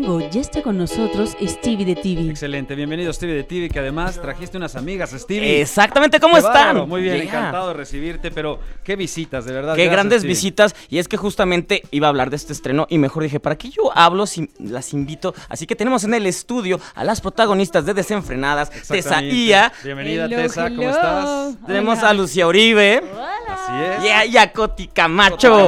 FM. Hongo, ya está con nosotros Stevie de TV. Excelente, bienvenido Stevie de TV, que además trajiste unas amigas, Stevie. Exactamente, ¿cómo Qué están? Muy bien, Yeah. encantado de recibirte, pero qué visitas, de verdad. Qué gracias, grandes Stevie. visitas. Y es que justamente iba a hablar de este estreno y mejor dije, ¿para qué yo hablo si las invito? Así que tenemos en el estudio a las protagonistas de Desenfrenadas, Tessa. Ia. Bienvenida, Hello, Tessa, ¿cómo hello. estás? Tenemos Hola. a Lucia Uribe. Así es. Y a, y a Coti Camacho. Hola,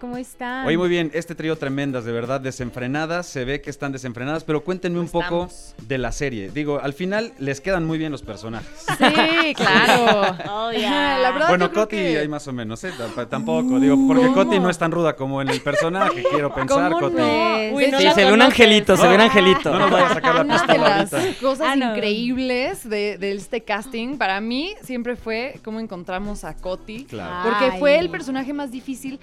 ¿cómo están? Oye, muy bien, este trío tremendas, de verdad, desenfrenadas, se ve que están desenfrenadas, pero cuéntenme un poco de la serie. Digo, al final les quedan muy bien los personajes. Sí, claro. La verdad, bueno, Coti que- hay más o menos, ¿eh? Tampoco, digo, porque. Coti no es tan ruda como en el personaje, quiero pensar, ¿Cómo Coti. no? Uy, no Sí, se ve un angelito, se ve un angelito. No nos vaya a sacar la Una de pistola las ahorita. cosas Ah, no. increíbles de, de este casting para mí siempre fue cómo encontramos a Coti. Claro. Porque Ay. fue el personaje más difícil.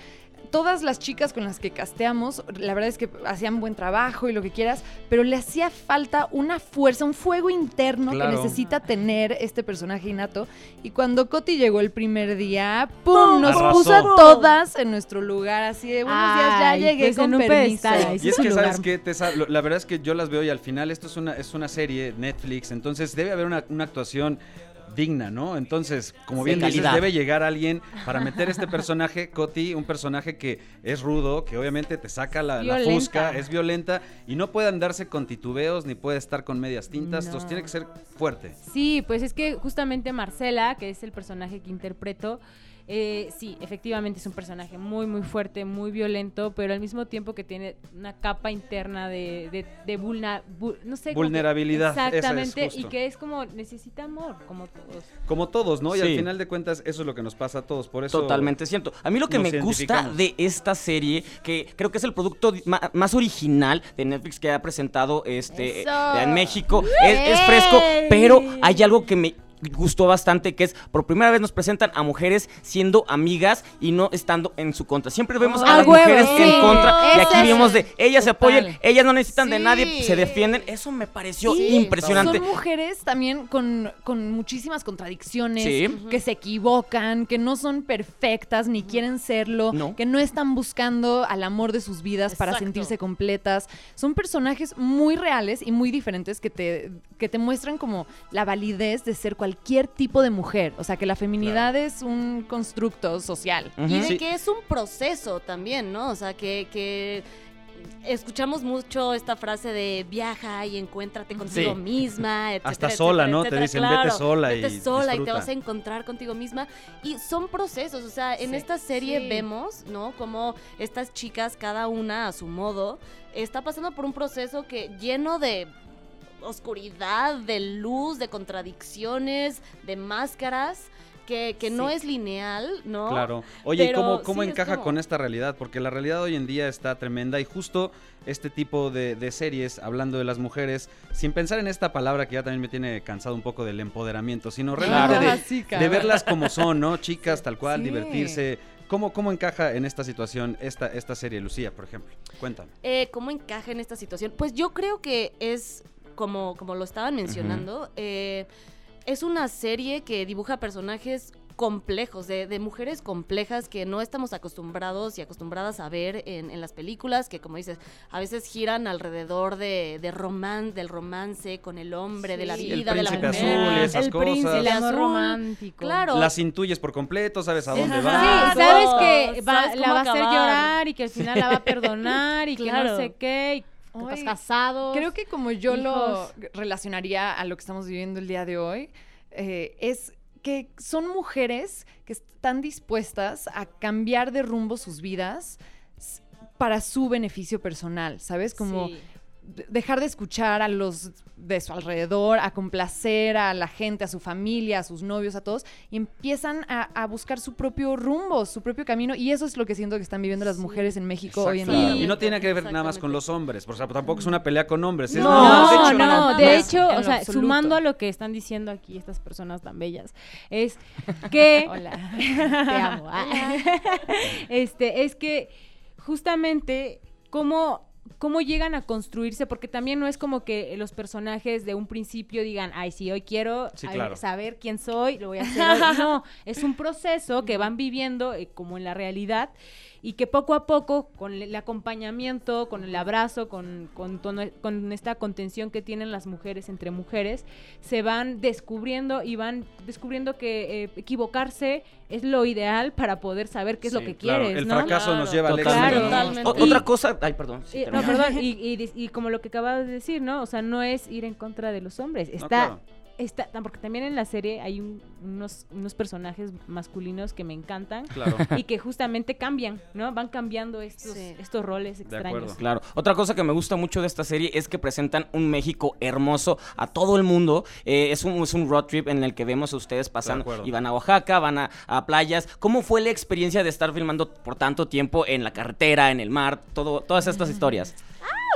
Todas las chicas con las que casteamos, la verdad es que hacían buen trabajo y lo que quieras, pero le hacía falta una fuerza, un fuego interno Claro. que necesita tener este personaje innato. Y cuando Coti llegó el primer día, ¡pum! Nos Arrasó. puso a todas en nuestro lugar, así de buenos días, ya llegué pues, con en un permiso. pedestal, Y es que, ¿sabes qué, Tessa? Lo- La verdad es que yo las veo y al final esto es una, es una serie Netflix, entonces debe haber una, una actuación digna, ¿no? Entonces, como bien dices, calidad. debe llegar alguien para meter este personaje, Coti, un personaje que es rudo, que obviamente te saca la, la fusca, es violenta y no puede andarse con titubeos ni puede estar con medias tintas, No. entonces tiene que ser fuerte. Sí, pues es que justamente Marcela, que es el personaje que interpreto, eh, sí, efectivamente es un personaje muy, muy fuerte, muy violento, pero al mismo tiempo que tiene una capa interna de, de, de vulna- vu- no sé, como que- Vulnerabilidad, esa es Exactamente, justo. y que es como, necesita amor, como todos. Como todos, ¿no? Y al final de cuentas, eso es lo que nos pasa a todos, por eso... Totalmente cierto. A mí lo que me gusta de esta serie, que creo que es el producto más original de Netflix que ha presentado este Eso. en México, es, es fresco, pero hay algo que me gustó bastante que es por primera vez nos presentan a mujeres siendo amigas y no estando en su contra. Siempre vemos Oh, a a las huevo, mujeres sí. en contra y aquí es- vemos de ellas se apoyan, ellas no necesitan de nadie, se defienden. Eso me pareció Sí, impresionante. Son mujeres también con, con muchísimas contradicciones, Sí. que se equivocan, que no son perfectas ni quieren serlo, No. que no están buscando al amor de sus vidas para sentirse completas. Son personajes muy reales y muy diferentes que te, que te muestran como la validez de ser cualquier tipo de mujer. O sea, que la feminidad es un constructo social. Y de Sí. que es un proceso también, ¿no? O sea, que, que escuchamos mucho esta frase de viaja y encuéntrate contigo Sí. misma, etcétera, Hasta sola, etcétera, ¿no? Te dicen, vete sola y Vete sola y te vas a encontrar contigo misma. Y son procesos, o sea, en Sí. esta serie Sí. vemos, ¿no? Como estas chicas, cada una a su modo, está pasando por un proceso que lleno de oscuridad, de luz, de contradicciones, de máscaras, que, que no es lineal, ¿no? Claro. Oye, ¿y cómo, cómo sí, encaja como- con esta realidad? Porque la realidad hoy en día está tremenda y justo este tipo de, de series, hablando de las mujeres, sin pensar en esta palabra que ya también me tiene cansado un poco del empoderamiento, sino realmente Claro. de, verlas como son, ¿no? Chicas, tal cual, divertirse. ¿Cómo, ¿Cómo encaja en esta situación esta, esta serie, Lucía, por ejemplo? Cuéntame. Eh, ¿Cómo encaja en esta situación? Pues yo creo que es, como, como lo estaban mencionando, eh, es una serie que dibuja personajes complejos, de, de mujeres complejas que no estamos acostumbrados y acostumbradas a ver en, en las películas, que como dices, a veces giran alrededor de, de roman, del romance con el hombre, de la Sí. vida El de la príncipe mujer. azul y esas el cosas. príncipe, el amor Azul, romántico. Claro. Las intuyes por completo, sabes a dónde va. Sí, sabes que va- Sabes la va a hacer llorar y que al final la va a perdonar y que no sé qué. Y que Ay, estás casado. Creo que como yo lo relacionaría a lo que estamos viviendo el día de hoy, eh, es que son mujeres que están dispuestas a cambiar de rumbo sus vidas para su beneficio personal, ¿sabes? Como Sí. De- dejar de escuchar a los de su alrededor, a complacer a la gente, a su familia, a sus novios, a todos, y empiezan a, a buscar su propio rumbo, su propio camino, y eso es lo que siento que están viviendo las Sí. mujeres en México hoy en día. Y no tiene que ver nada más con los hombres, o sea, tampoco es una pelea con hombres. es No, no, de hecho, nada no, de hecho, o sea, absoluto. sumando a lo que están diciendo aquí estas personas tan bellas, es que Hola. te amo. ah. Este, es que justamente cómo, cómo llegan a construirse, porque también no es como que los personajes de un principio digan, ay, sí, hoy quiero Sí, a- claro. saber quién soy, lo voy a hacer. hoy". No, es un proceso que van viviendo eh, como en la realidad y que poco a poco, con el acompañamiento, con el abrazo, con, con, con esta contención que tienen las mujeres entre mujeres, se van descubriendo y van descubriendo que eh, equivocarse es lo ideal para poder saber qué es lo que claro, quieres, el ¿no? fracaso nos lleva al éxito. ¿no? Otra cosa, ay, perdón. sí, Eh, no, perdón, y, y- y como lo que acabas de decir, ¿no? O sea, no es ir en contra de los hombres, No, está, claro. Está porque también en la serie hay un- unos, unos personajes masculinos que me encantan Claro. y que justamente cambian, ¿no? Van cambiando estos, Sí. estos roles extraños. Claro. Otra cosa que me gusta mucho de esta serie es que presentan un México hermoso a todo el mundo. Eh, es, un, es un road trip en el que vemos a ustedes pasando y van a Oaxaca, van a, a playas. ¿Cómo fue la experiencia de estar filmando por tanto tiempo en la carretera, en el mar, todo, todas estas historias?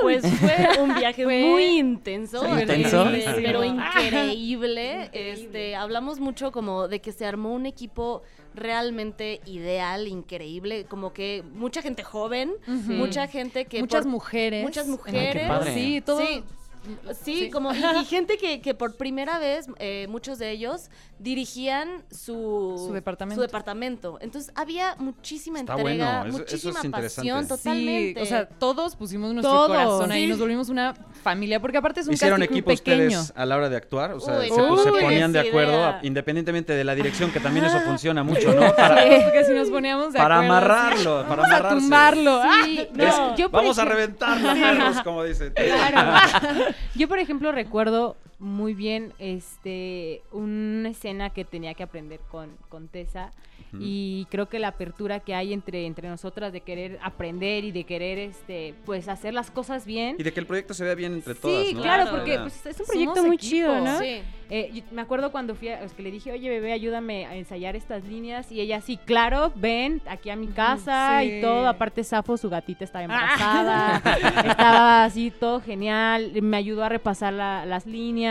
Pues fue un viaje Fue muy intenso, Sí, intenso. pero increíble. Este, hablamos mucho como de que se armó un equipo realmente ideal, increíble, como que mucha gente joven, mucha gente que Muchas por- mujeres. muchas mujeres. padre. Sí, todo. Sí. Sí, Sí. como y, y gente que, que por primera vez, eh, muchos de ellos dirigían su, Su departamento. su departamento. Entonces había muchísima Está entrega, bueno, eso- eso es muchísima pasión, totalmente. Sí, o sea, todos pusimos nuestro Todos. corazón ahí, Sí. nos volvimos una familia, porque aparte es un ¿Hicieron casting equipo pequeño. ustedes a la hora de actuar? O sea, Uy, se, pues, ponían de acuerdo, a- independientemente de la dirección, que también eso funciona mucho, ¿no? Para, Sí, porque si nos poníamos de para acuerdo, amarrarlo, para amarrarse. tumbarlo. Sí, Ah, no, Es- yo por Vamos a reventarlo, perros, como dice. Claro. Yo, por ejemplo, recuerdo muy bien este una escena que tenía que aprender con, con Tessa. Y creo que la apertura que hay entre, entre nosotras de querer aprender y de querer este pues hacer las cosas bien. Y de que el proyecto se vea bien entre todas, Sí, ¿no? claro, Claro. porque pues, es un Somos proyecto muy equipo. chido, ¿no? Sí. Eh, yo me acuerdo cuando fui, a, es que le dije, oye bebé, ayúdame a ensayar estas líneas y ella sí, claro, ven aquí a mi casa sí. y todo. Aparte Safo, su gatita estaba embarazada, estaba así todo genial, me ayudó a repasar la- las líneas,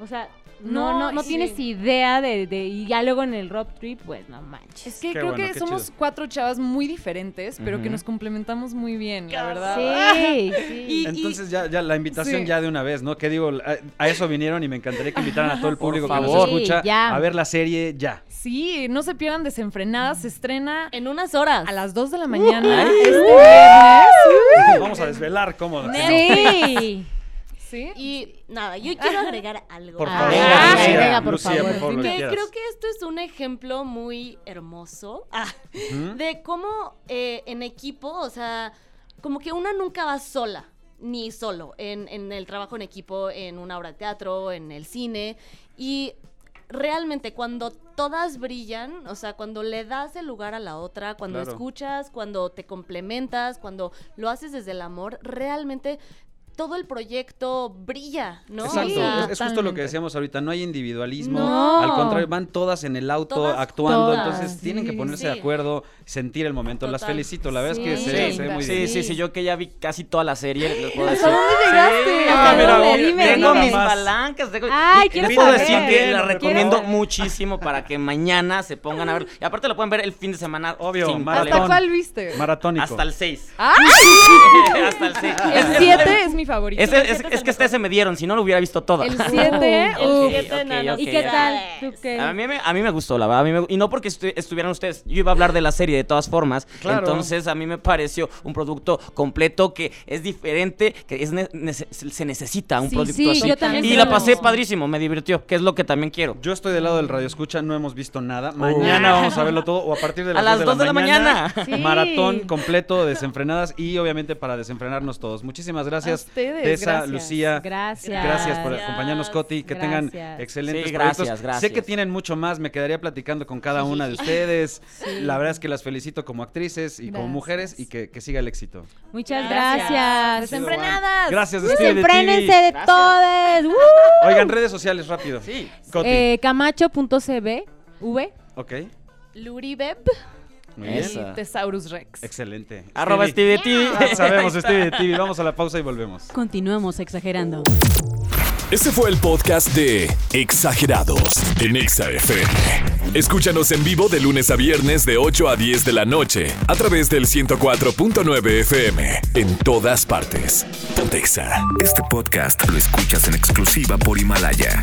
o sea. No, No, no, no sí. tienes idea de, de- y ya luego en el road trip, pues no manches. Es que Qué creo bueno, que somos chido. cuatro chavas muy diferentes, pero que nos complementamos muy bien, la verdad. Sí, sí. Y- Entonces ya, ya la invitación Sí. ya de una vez, ¿no? Que digo, a, a eso vinieron y me encantaría que invitaran a todo el público que favor. nos escucha ya. a ver la serie ya. Sí, no se pierdan Desenfrenadas, se estrena En unas horas. a las 2 de la mañana Ay. este viernes. Vamos a desvelar cómo. Sí. Sí. Y nada, yo quiero agregar algo. Por favor, Ah, Lucía, venga, por Lucía, favor. por favor, lo que que quieras. creo que esto es un ejemplo muy hermoso ah, de cómo eh, en equipo, o sea, como que una nunca va sola, ni solo, en, en el trabajo en equipo, en una obra de teatro, en el cine. Y realmente cuando todas brillan, o sea, cuando le das el lugar a la otra, cuando Claro. escuchas, cuando te complementas, cuando lo haces desde el amor, realmente todo el proyecto brilla, ¿no? Exacto, sea, es, es justo lo que decíamos ahorita, no hay individualismo, No. al contrario, van todas en el auto Todas, actuando, todas, entonces tienen que sí, ponerse sí. de acuerdo, sentir el momento, las felicito, la verdad es Sí. que se, Sí, se ve muy sí, bien. sí, sí, yo que ya vi casi toda la serie, les puedo decir. ¿Hasta dónde llegaste? Sí, Ah, mira, tengo- dime, tengo mis palancas. tengo- Ay, y quiero les puedo saber. decir que la recomiendo muchísimo para que mañana se pongan a ver. Y aparte lo pueden ver el fin de semana. Obvio, sin maratón. ¿Hasta cuál viste? Maratónico. Hasta el 6. ¡Ah! Hasta el 6. El 7 es mi favorito. Es, es, es que este se me dieron, si no lo hubiera visto todo. El 7, El uf. siete, ok, no, no, ok, ¿Y qué tal? ¿Tú qué? A mí, me, a mí me gustó, la verdad. a mí me- y no porque estu- estuvieran ustedes. Yo iba a hablar de la serie de todas formas. Claro. Entonces, a mí me pareció un producto completo que es diferente, que es ne- nece- se necesita un Sí, producto sí, así. yo también y creo la pasé padrísimo, me divirtió, que es lo que también quiero. Yo estoy del lado del radio escucha, no hemos visto nada. Mañana vamos a verlo todo o a partir de A las, las 2 dos de la mañana. Sí. Maratón completo, desenfrenadas y obviamente para desenfrenarnos todos. Muchísimas gracias, ustedes, Tessa, gracias. Lucía. Gracias. Gracias por acompañarnos, Coti. Que tengan excelentes Sí, gracias, proyectos. gracias. Sé que tienen mucho más, me quedaría platicando con cada una de ustedes. La verdad es que las felicito como actrices y como mujeres y que, que siga el éxito. Muchas Gracias. gracias. Desenfrenadas. Gracias, Despide de Desenfrénense TV. de Gracias. todos. ¡Uh! Oigan, redes sociales, rápido. Sí. Coti. Eh, Camacho.cb V. ok. Luribeb. Muy. Y Tesaurus Rex. Excelente. Arroba Stevie TV. Ah, sabemos, Stevie TV. Vamos a la pausa y volvemos. Continuamos exagerando. Este fue el podcast de Exagerados en Exa FM. Escúchanos en vivo de lunes a viernes de 8 a 10 de la noche a través del 104.9 FM en todas partes. Pontexa. Este podcast lo escuchas en exclusiva por Himalaya.